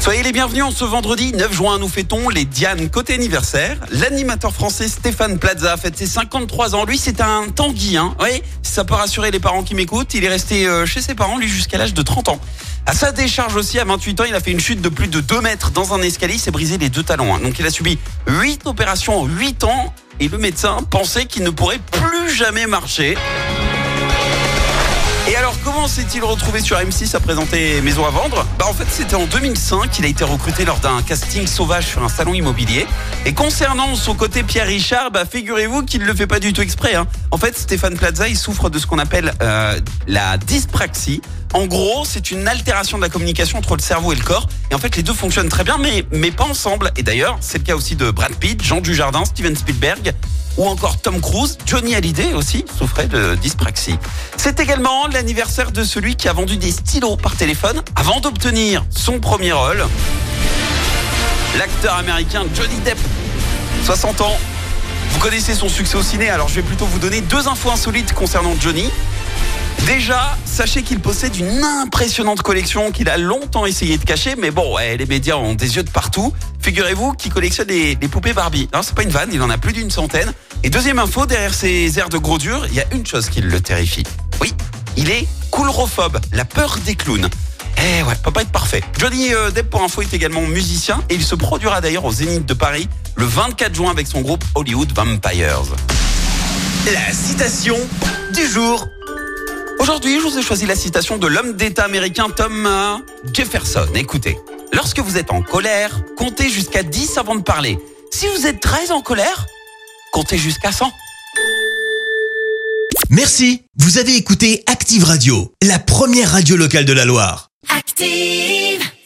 Soyez les bienvenus en ce vendredi 9 juin. Nous fêtons les Diane côté anniversaire. L'animateur français Stéphane Plaza fête ses 53 ans. Lui, c'est un Tanguy. Hein. Oui, ça peut rassurer les parents qui m'écoutent. Il est resté euh, chez ses parents, lui, jusqu'à l'âge de 30 ans. À sa décharge aussi, à 28 ans, il a fait une chute de plus de 2 mètres dans un escalier. Il s'est brisé les deux talons. hein. Donc, il a subi 8 opérations en 8 ans. Et le médecin pensait qu'il ne pourrait plus jamais marcher. Et alors, comment s'est-il retrouvé sur M6 à présenter Maison à vendre? Bah en fait, c'était en 2005 qu'il a été recruté lors d'un casting sauvage sur un salon immobilier. Et concernant son côté Pierre Richard, bah figurez-vous qu'il ne le fait pas du tout exprès. Hein. En fait, Stéphane Plaza, il souffre de ce qu'on appelle euh, la dyspraxie. En gros, c'est une altération de la communication entre le cerveau et le corps. Et en fait, les deux fonctionnent très bien, mais pas ensemble. Et d'ailleurs, c'est le cas aussi de Brad Pitt, Jean Dujardin, Steven Spielberg ou encore Tom Cruise, Johnny Hallyday aussi souffrait de dyspraxie. C'est également l'anniversaire de celui qui a vendu des stylos par téléphone avant d'obtenir son premier rôle. L'acteur américain Johnny Depp, 60 ans. Vous connaissez son succès au ciné, alors je vais plutôt vous donner deux infos insolites concernant Johnny. Déjà, sachez qu'il possède une impressionnante collection qu'il a longtemps essayé de cacher, mais bon, les médias ont des yeux de partout. Figurez-vous qu'il collectionne des, des poupées Barbie. Non, c'est pas une vanne, il en a plus d'une centaine. Et deuxième info, derrière ses airs de gros dur, il y a une chose qui le terrifie. Oui, il est coulrophobe, la peur des clowns. Eh ouais, peut pas être parfait. Johnny euh, Depp, pour info, est également musicien et il se produira d'ailleurs au Zénith de Paris le 24 juin avec son groupe Hollywood Vampires. La citation du jour. Aujourd'hui, je vous ai choisi la citation de l'homme d'État américain Thomas Jefferson. Écoutez, lorsque vous êtes en colère, comptez jusqu'à 10 avant de parler. Si vous êtes très en colère, comptez jusqu'à 100. Merci, vous avez écouté Active Radio, la première radio locale de la Loire. Active.